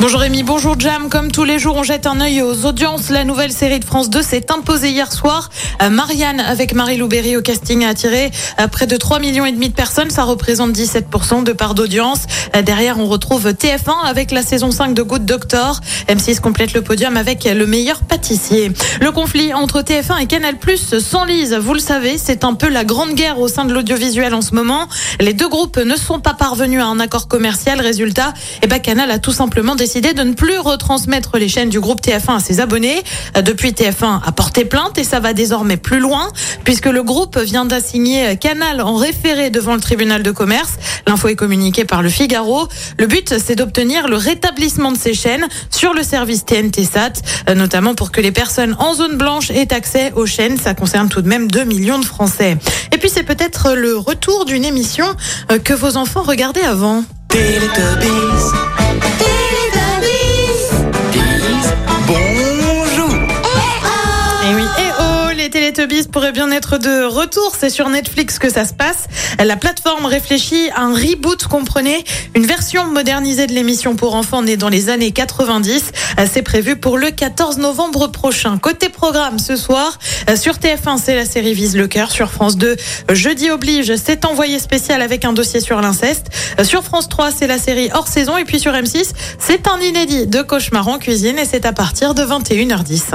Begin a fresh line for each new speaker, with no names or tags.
Bonjour Rémi, bonjour Jam. Comme tous les jours, on jette un œil aux audiences. La nouvelle série de France 2 s'est imposée hier soir. Marianne, avec Marie-Lou Berry au casting, a attiré près de 3 millions et demi de personnes. Ça représente 17% de part d'audience. Derrière, on retrouve TF1 avec la saison 5 de Good Doctor. M6 complète le podium avec le meilleur pâtissier. Le conflit entre TF1 et Canal Plus s'enlise. Vous le savez, c'est un peu la grande guerre au sein de l'audiovisuel en ce moment. Les deux groupes ne sont pas parvenus à un accord commercial. Résultat, eh ben, Canal a tout simplement décidé de ne plus retransmettre les chaînes du groupe TF1 à ses abonnés. Euh, Depuis, TF1 a porté plainte et ça va désormais plus loin puisque le groupe vient d'assigner Canal en référé devant le tribunal de commerce. L'info est communiquée par le Figaro. Le but, c'est d'obtenir le rétablissement de ces chaînes sur le service TNT Sat, euh, notamment pour que les personnes en zone blanche aient accès aux chaînes. Ça concerne tout de même 2 millions de Français. Et puis, c'est peut-être le retour d'une émission euh, que vos enfants regardaient avant. Les Teletubbies pourraient bien être de retour. C'est sur Netflix que ça se passe. La plateforme réfléchit à un reboot, comprenez, une version modernisée de l'émission pour enfants née dans les années 90. Euh, C'est prévu pour le 14 novembre prochain. Côté programme, ce soir, sur TF1, c'est la série Vise le cœur. Sur France 2, jeudi oblige, c'est envoyé spécial avec un dossier sur l'inceste. Sur France 3, c'est la série hors saison. Et puis sur M6, c'est un inédit de cauchemar en cuisine et c'est à partir de 21h10.